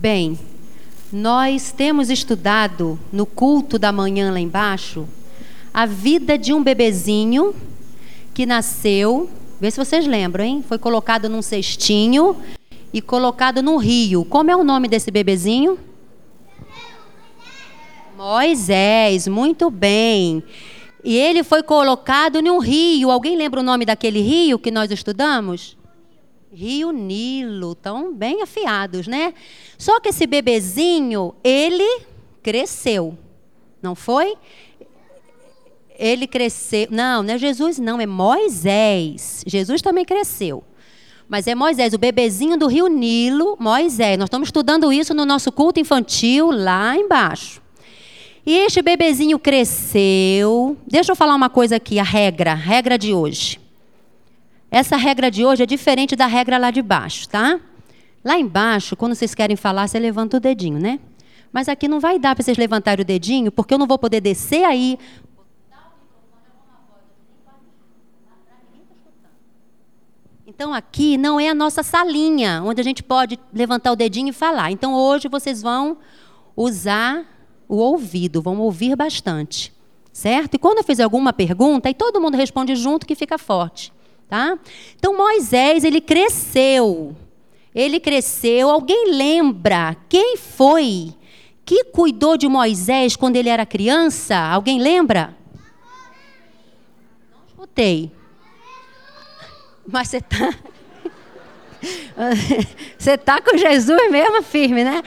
Bem, nós temos estudado no culto da manhã lá embaixo a vida de um bebezinho que nasceu, vê se vocês lembram, hein? Foi colocado num cestinho e colocado no rio. Como é o nome desse bebezinho? Moisés, muito bem. E ele foi colocado num rio. Alguém lembra o nome daquele rio que nós estudamos? Rio Nilo, tão bem afiados, né? Só que esse bebezinho, ele cresceu, não foi? Ele cresceu. Não, não é Jesus, não, é Moisés. Jesus também cresceu. Mas é Moisés, o bebezinho do Rio Nilo, Moisés. Nós estamos estudando isso no nosso culto infantil lá embaixo. E este bebezinho cresceu. Deixa eu falar uma coisa aqui, a regra, a regra de hoje. Essa regra de hoje é diferente da regra lá de baixo, tá? Lá embaixo, quando vocês querem falar, você levanta o dedinho, né? Mas aqui não vai dar para vocês levantarem o dedinho, porque eu não vou poder descer aí. Então aqui não é a nossa salinha, onde a gente pode levantar o dedinho e falar. Então hoje vocês vão usar o ouvido, vão ouvir bastante, certo? E quando eu fizer alguma pergunta, aí todo mundo responde junto que fica forte, tá? Então Moisés, ele cresceu. Ele cresceu. Alguém lembra quem foi que cuidou de Moisés quando ele era criança? Alguém lembra? Não escutei. Mas você está Você está com Jesus mesmo firme, né?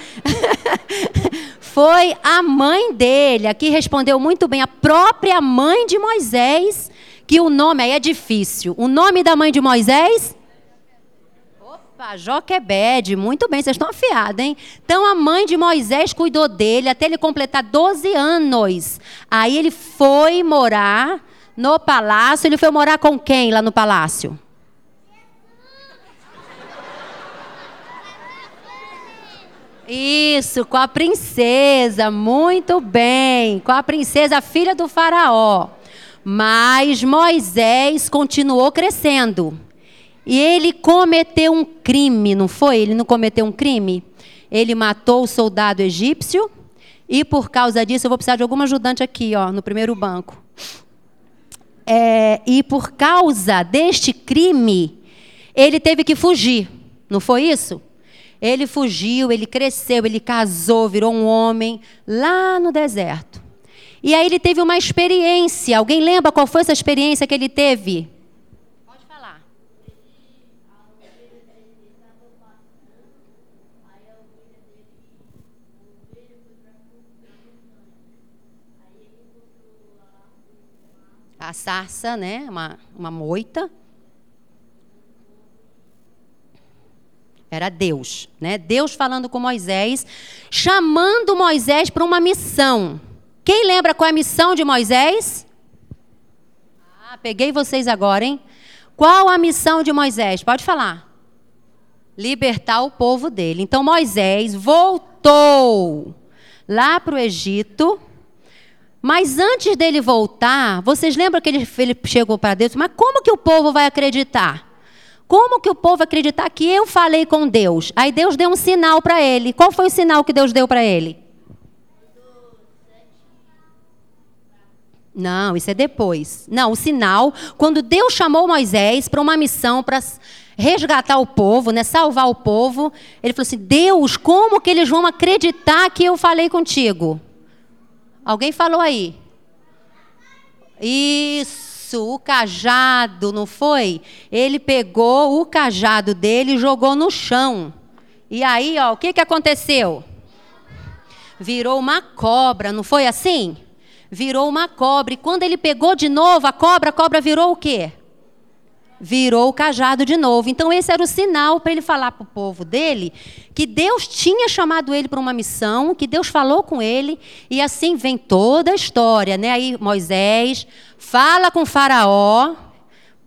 Foi a mãe dele, aqui respondeu muito bem, a própria mãe de Moisés, que o nome aí é difícil. O nome da mãe de Moisés? Opa, Joquebede, muito bem, vocês estão afiados, hein? Então a mãe de Moisés cuidou dele até ele completar 12 anos. Aí ele foi morar no palácio. Ele foi morar com quem lá no palácio? Isso, com a princesa, muito bem, com a princesa, filha do faraó. Mas Moisés continuou crescendo. E ele cometeu um crime, não foi? Ele não cometeu um crime? Ele matou o soldado egípcio. E por causa disso, eu vou precisar de algum ajudante aqui, ó, no primeiro banco. É, e por causa deste crime, ele teve que fugir. Não foi isso? Ele fugiu, ele cresceu, ele casou, virou um homem lá no deserto. E aí ele teve uma experiência. Alguém lembra qual foi essa experiência que ele teve? Pode falar. A sarça, né? Uma, uma moita. Era Deus, né? Deus falando com Moisés, chamando Moisés para uma missão. Quem lembra qual é a missão de Moisés? Ah, peguei vocês agora, hein? Qual a missão de Moisés? Pode falar. Libertar o povo dele. Então Moisés voltou lá para o Egito. Mas antes dele voltar, vocês lembram que ele, ele chegou para Deus? Mas como que o povo vai acreditar? Como que o povo acreditar que eu falei com Deus? Aí Deus deu um sinal para ele. Qual foi o sinal que Deus deu para ele? Não, isso é depois. Não, o sinal, quando Deus chamou Moisés para uma missão para resgatar o povo, né, salvar o povo, ele falou assim: Deus, como que eles vão acreditar que eu falei contigo? Alguém falou aí? Isso o cajado, não foi? Ele pegou o cajado dele e jogou no chão. E aí, ó, o que, que aconteceu? Virou uma cobra, não foi assim? Virou uma cobra. E quando ele pegou de novo a cobra, a cobra virou o quê? virou o cajado de novo. Então, esse era o sinal para ele falar para o povo dele que Deus tinha chamado ele para uma missão, que Deus falou com ele, e assim vem toda a história. Né? Aí Moisés fala com Faraó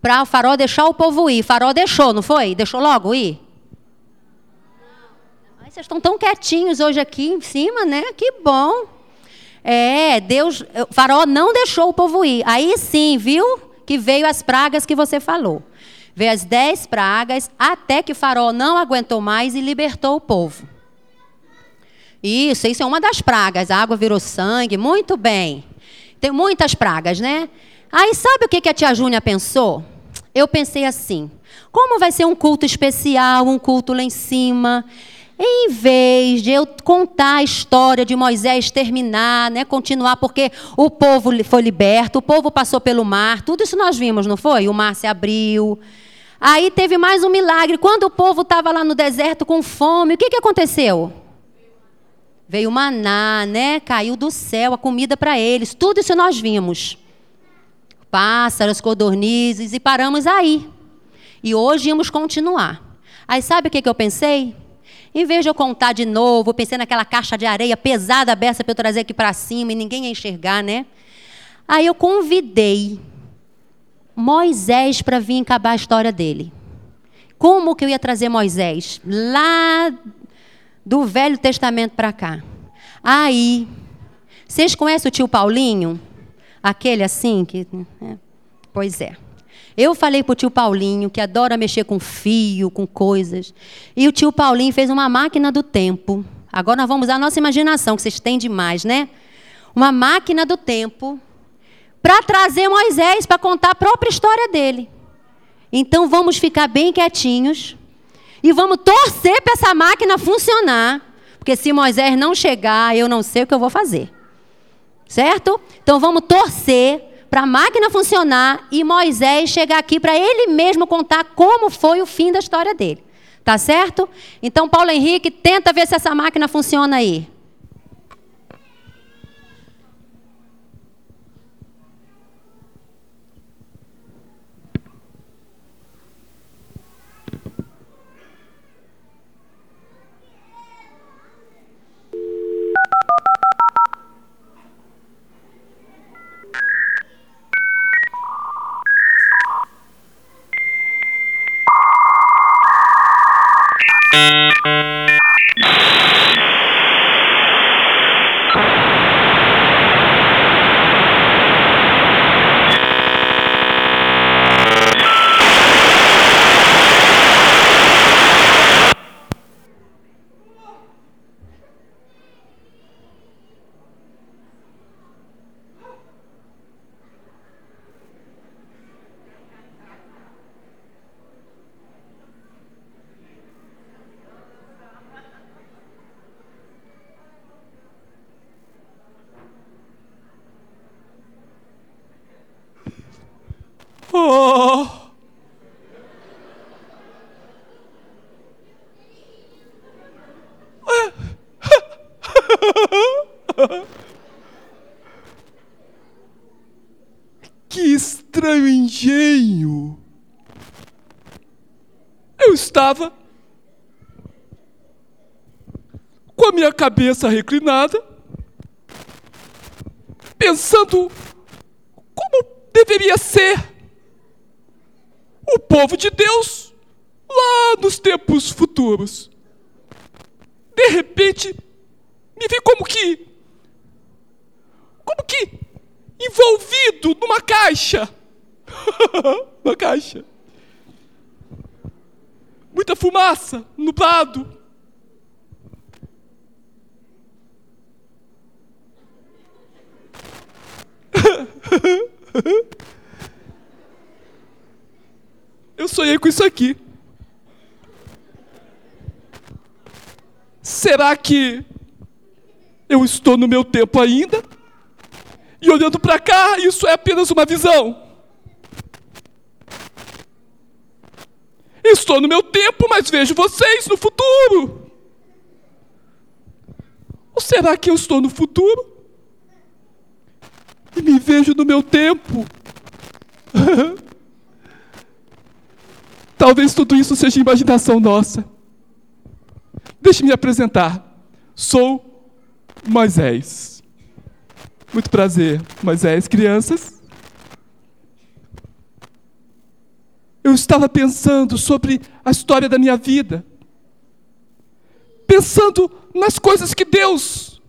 para o Faraó deixar o povo ir. O faraó deixou, não foi? Deixou logo ir? Vocês estão tão quietinhos hoje aqui em cima, né? Que bom. É, Deus, o faraó não deixou o povo ir. Aí sim, viu? que veio as pragas que você falou. Veio as dez pragas, até que o farol não aguentou mais e libertou o povo. Isso, isso é uma das pragas. A água virou sangue, muito bem. Tem muitas pragas, né? Aí sabe o que a tia Júnia pensou? Eu pensei assim: como vai ser um culto especial, um culto lá em cima? Em vez de eu contar a história de Moisés terminar, né, continuar, porque o povo foi liberto, o povo passou pelo mar, tudo isso nós vimos, não foi? O mar se abriu. Aí teve mais um milagre. Quando o povo estava lá no deserto com fome, o que, que aconteceu? Veio maná, né? Caiu do céu a comida para eles. Tudo isso nós vimos. Pássaros, codornizes, e paramos aí. E hoje íamos continuar. Aí sabe o que, que eu pensei? Em vez de eu contar de novo, pensei naquela caixa de areia pesada beça para eu trazer aqui para cima e ninguém ia enxergar, né? Aí eu convidei Moisés para vir acabar a história dele. Como que eu ia trazer Moisés? Lá do Velho Testamento para cá. Aí, vocês conhecem o tio Paulinho? Aquele assim que. É, pois é. Eu falei para o tio Paulinho, que adora mexer com fio, com coisas. E o tio Paulinho fez uma máquina do tempo. Agora nós vamos usar a nossa imaginação, que vocês têm demais, né? Uma máquina do tempo para trazer Moisés para contar a própria história dele. Então vamos ficar bem quietinhos e vamos torcer para essa máquina funcionar, porque se Moisés não chegar, eu não sei o que eu vou fazer. Certo? Então vamos torcer para a máquina funcionar e Moisés chegar aqui para ele mesmo contar como foi o fim da história dele. Tá certo? Então, Paulo Henrique, tenta ver se essa máquina funciona aí. que estranho engenho! Eu estava com a minha cabeça reclinada, pensando como deveria ser o povo de Deus lá nos tempos futuros. De repente, me vi como que como que envolvido numa caixa. uma caixa. Muita fumaça, nublado. Eu sonhei com isso aqui. Será que eu estou no meu tempo ainda? E olhando para cá, isso é apenas uma visão. Estou no meu tempo, mas vejo vocês no futuro. Ou será que eu estou no futuro? E me vejo no meu tempo? Talvez tudo isso seja imaginação nossa. Deixe-me apresentar. Sou Moisés. Muito prazer, Moisés. Crianças, eu estava pensando sobre a história da minha vida, pensando nas coisas que Deus,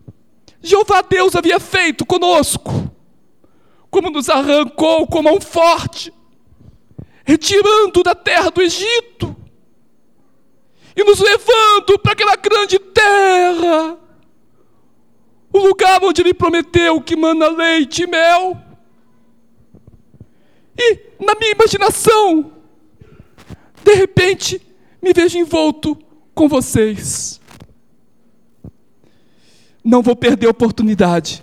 Jeová Deus, havia feito conosco, como nos arrancou com mão forte, retirando da terra do Egito. E nos levando para aquela grande terra. Onde ele prometeu que mana leite e mel. E na minha imaginação, de repente, me vejo envolto com vocês. Não vou perder a oportunidade.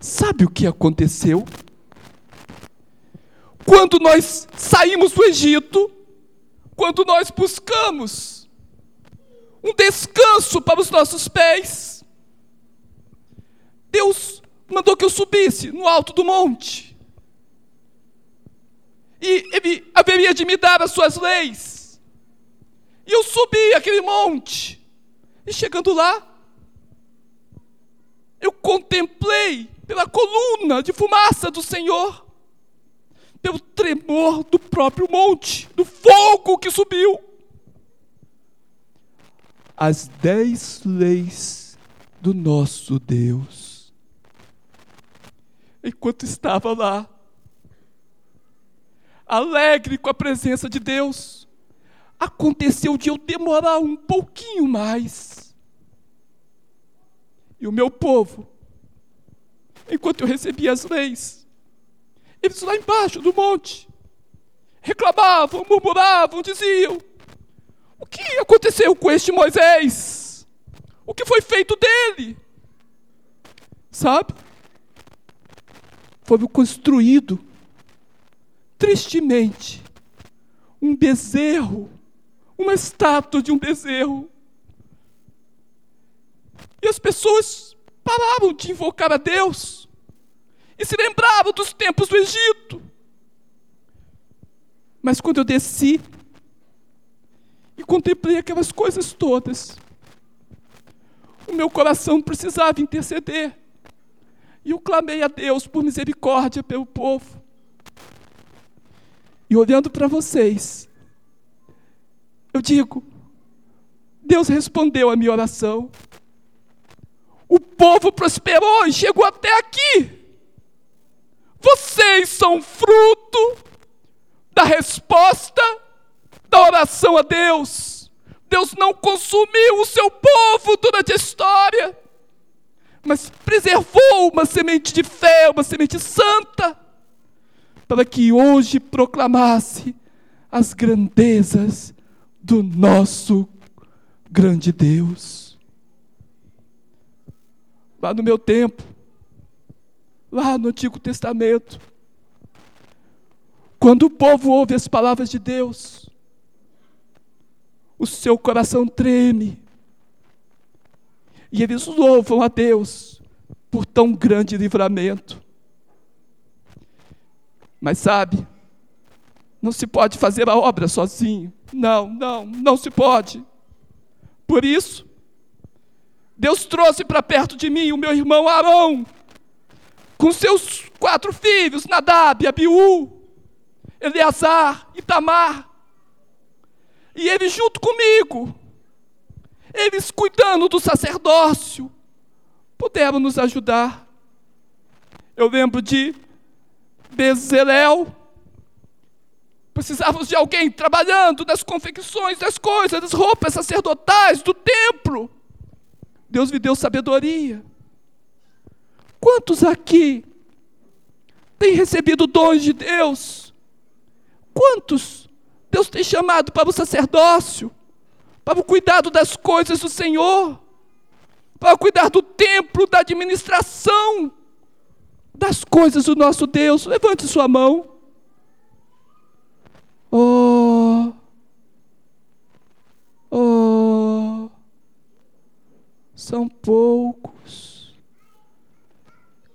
Sabe o que aconteceu? Quando nós saímos do Egito, quando nós buscamos um descanso para os nossos pés, Deus mandou que eu subisse no alto do monte. E Ele haveria de me dar as suas leis. E eu subi aquele monte. E chegando lá, eu contemplei pela coluna de fumaça do Senhor pelo tremor do próprio monte, do fogo que subiu. As dez leis do nosso Deus. Enquanto estava lá, alegre com a presença de Deus, aconteceu de eu demorar um pouquinho mais. E o meu povo, enquanto eu recebia as leis, eles lá embaixo do monte reclamavam, murmuravam, diziam: O que aconteceu com este Moisés? O que foi feito dele? Sabe? Foi construído, tristemente, um bezerro, uma estátua de um bezerro. E as pessoas pararam de invocar a Deus e se lembrava dos tempos do Egito. Mas quando eu desci e contemplei aquelas coisas todas, o meu coração precisava interceder. E eu clamei a Deus por misericórdia pelo povo. E olhando para vocês, eu digo: Deus respondeu a minha oração. O povo prosperou e chegou até aqui. Vocês são fruto da resposta da oração a Deus. Deus não consumiu o seu povo durante a história, mas preservou uma semente de fé, uma semente santa, para que hoje proclamasse as grandezas do nosso grande Deus. Lá no meu tempo, lá no Antigo Testamento. Quando o povo ouve as palavras de Deus, o seu coração treme. E eles louvam a Deus por tão grande livramento. Mas sabe, não se pode fazer a obra sozinho. Não, não, não se pode. Por isso, Deus trouxe para perto de mim o meu irmão Arão, com seus quatro filhos, Nadab, Abiú, Eleazar, Itamar. E ele junto comigo, eles cuidando do sacerdócio, puderam nos ajudar. Eu lembro de Bezalel, precisávamos de alguém trabalhando nas confecções das coisas, das roupas sacerdotais, do templo. Deus me deu sabedoria. Quantos aqui têm recebido dons de Deus? Quantos Deus tem chamado para o sacerdócio, para o cuidado das coisas do Senhor, para cuidar do templo, da administração das coisas do nosso Deus? Levante sua mão. Oh, oh, são poucos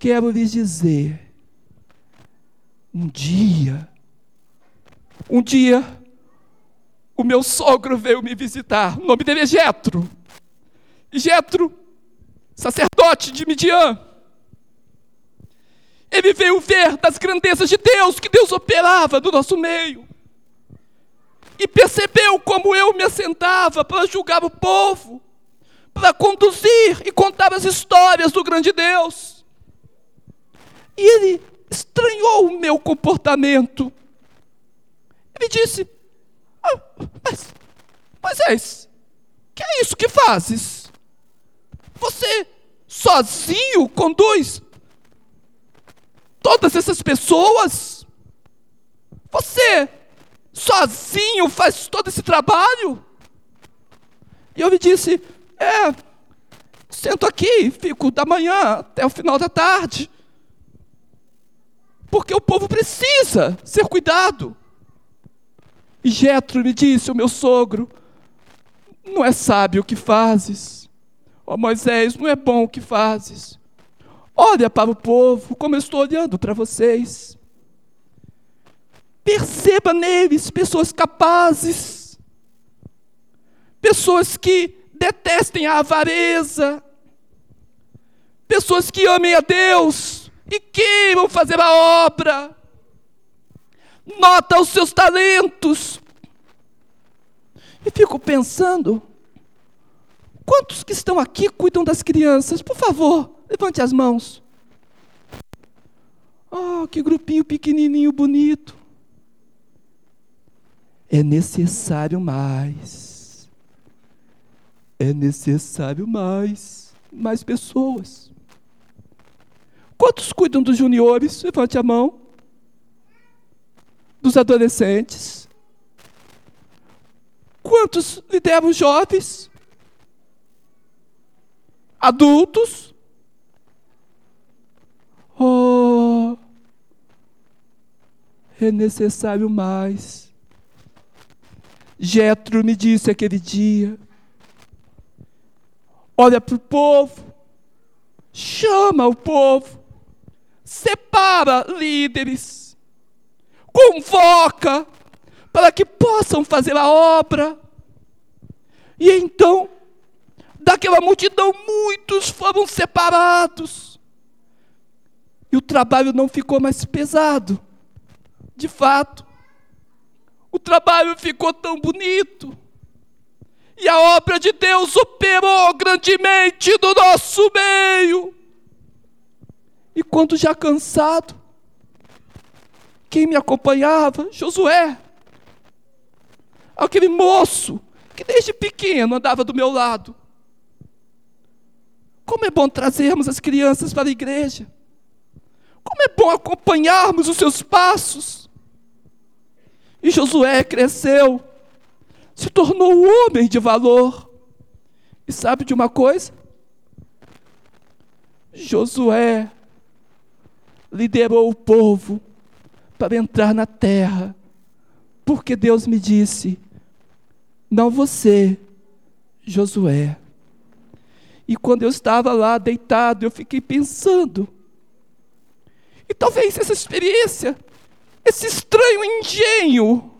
quero lhes dizer: um dia, um dia, o meu sogro veio me visitar. O nome dele é Jetro. Jetro, sacerdote de Midian, ele veio ver das grandezas de Deus, que Deus operava no nosso meio. E percebeu como eu me assentava para julgar o povo, para conduzir e contar as histórias do grande Deus. E ele estranhou o meu comportamento. Ele disse: ah, Mas, Moisés, que é isso que fazes? Você sozinho conduz todas essas pessoas? Você sozinho faz todo esse trabalho? E eu me disse: É, sento aqui, fico da manhã até o final da tarde. Porque o povo precisa ser cuidado. E Jetro me disse, o meu sogro, não é sábio o que fazes. Ó oh, Moisés, não é bom o que fazes. Olha para o povo, como eu estou olhando para vocês. Perceba neles pessoas capazes, pessoas que detestem a avareza, pessoas que amem a Deus e queiram fazer a obra. Nota os seus talentos. E fico pensando, quantos que estão aqui cuidam das crianças? Por favor, levante as mãos. Oh, que grupinho pequenininho bonito é necessário mais. É necessário mais. Mais pessoas. Quantos cuidam dos juniores? Levante a mão. Dos adolescentes. Quantos lideram jovens? Adultos? Oh, é necessário mais. Jetro me disse aquele dia: olha para o povo, chama o povo, separa líderes, convoca para que possam fazer a obra. E então, daquela multidão, muitos foram separados. E o trabalho não ficou mais pesado. De fato, o trabalho ficou tão bonito. E a obra de Deus operou grandemente no nosso meio. E quando já cansado, quem me acompanhava? Josué. Aquele moço que desde pequeno andava do meu lado. Como é bom trazermos as crianças para a igreja. Como é bom acompanharmos os seus passos. E Josué cresceu, se tornou um homem de valor. E sabe de uma coisa? Josué liderou o povo para entrar na terra, porque Deus me disse: não você, Josué. E quando eu estava lá deitado, eu fiquei pensando, e talvez essa experiência esse estranho engenho.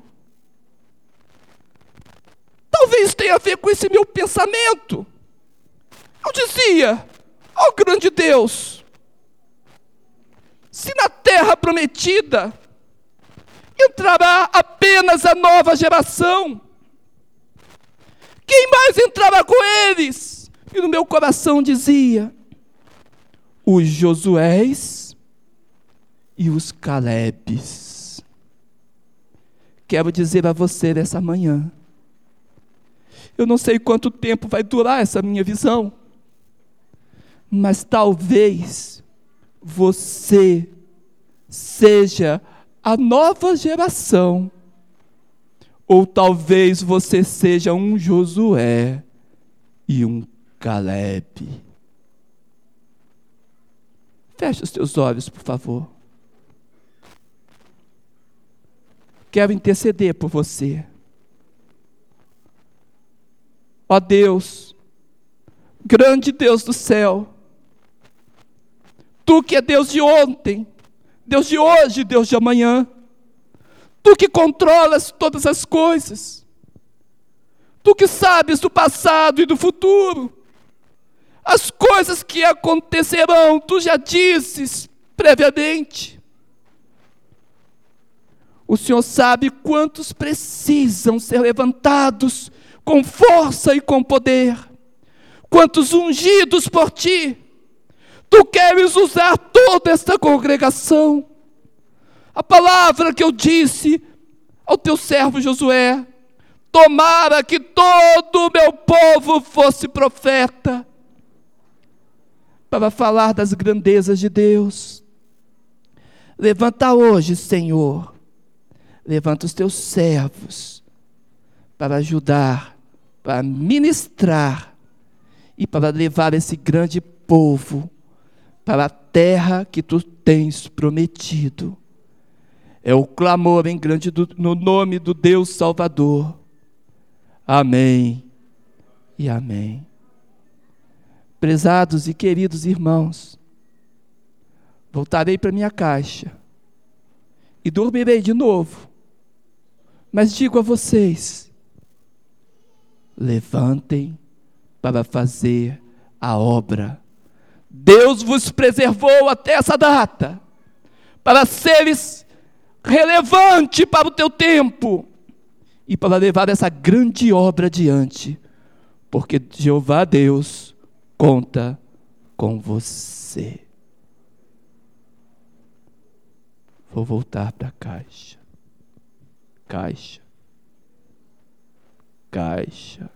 Talvez tenha a ver com esse meu pensamento. Eu dizia, ó oh, grande Deus, se na terra prometida entrará apenas a nova geração, quem mais entrará com eles? E no meu coração dizia, os Josués e os Calebes quero dizer a você nessa manhã. Eu não sei quanto tempo vai durar essa minha visão, mas talvez você seja a nova geração, ou talvez você seja um Josué e um Caleb. Feche os teus olhos, por favor. Quero interceder por você. Ó Deus, grande Deus do céu, Tu que é Deus de ontem, Deus de hoje, Deus de amanhã, Tu que controlas todas as coisas, Tu que sabes do passado e do futuro, as coisas que acontecerão, Tu já disses previamente. O Senhor sabe quantos precisam ser levantados com força e com poder. Quantos ungidos por ti. Tu queres usar toda esta congregação. A palavra que eu disse ao teu servo Josué: tomara que todo o meu povo fosse profeta. para falar das grandezas de Deus. Levanta hoje, Senhor, levanta os teus servos para ajudar, para ministrar e para levar esse grande povo para a terra que tu tens prometido. É o clamor em grande do, no nome do Deus Salvador. Amém e amém. Prezados e queridos irmãos, voltarei para minha caixa e dormirei de novo. Mas digo a vocês: levantem para fazer a obra. Deus vos preservou até essa data para seres relevante para o teu tempo e para levar essa grande obra adiante, porque Jeová Deus conta com você. Vou voltar para a caixa. Caixa. Caixa.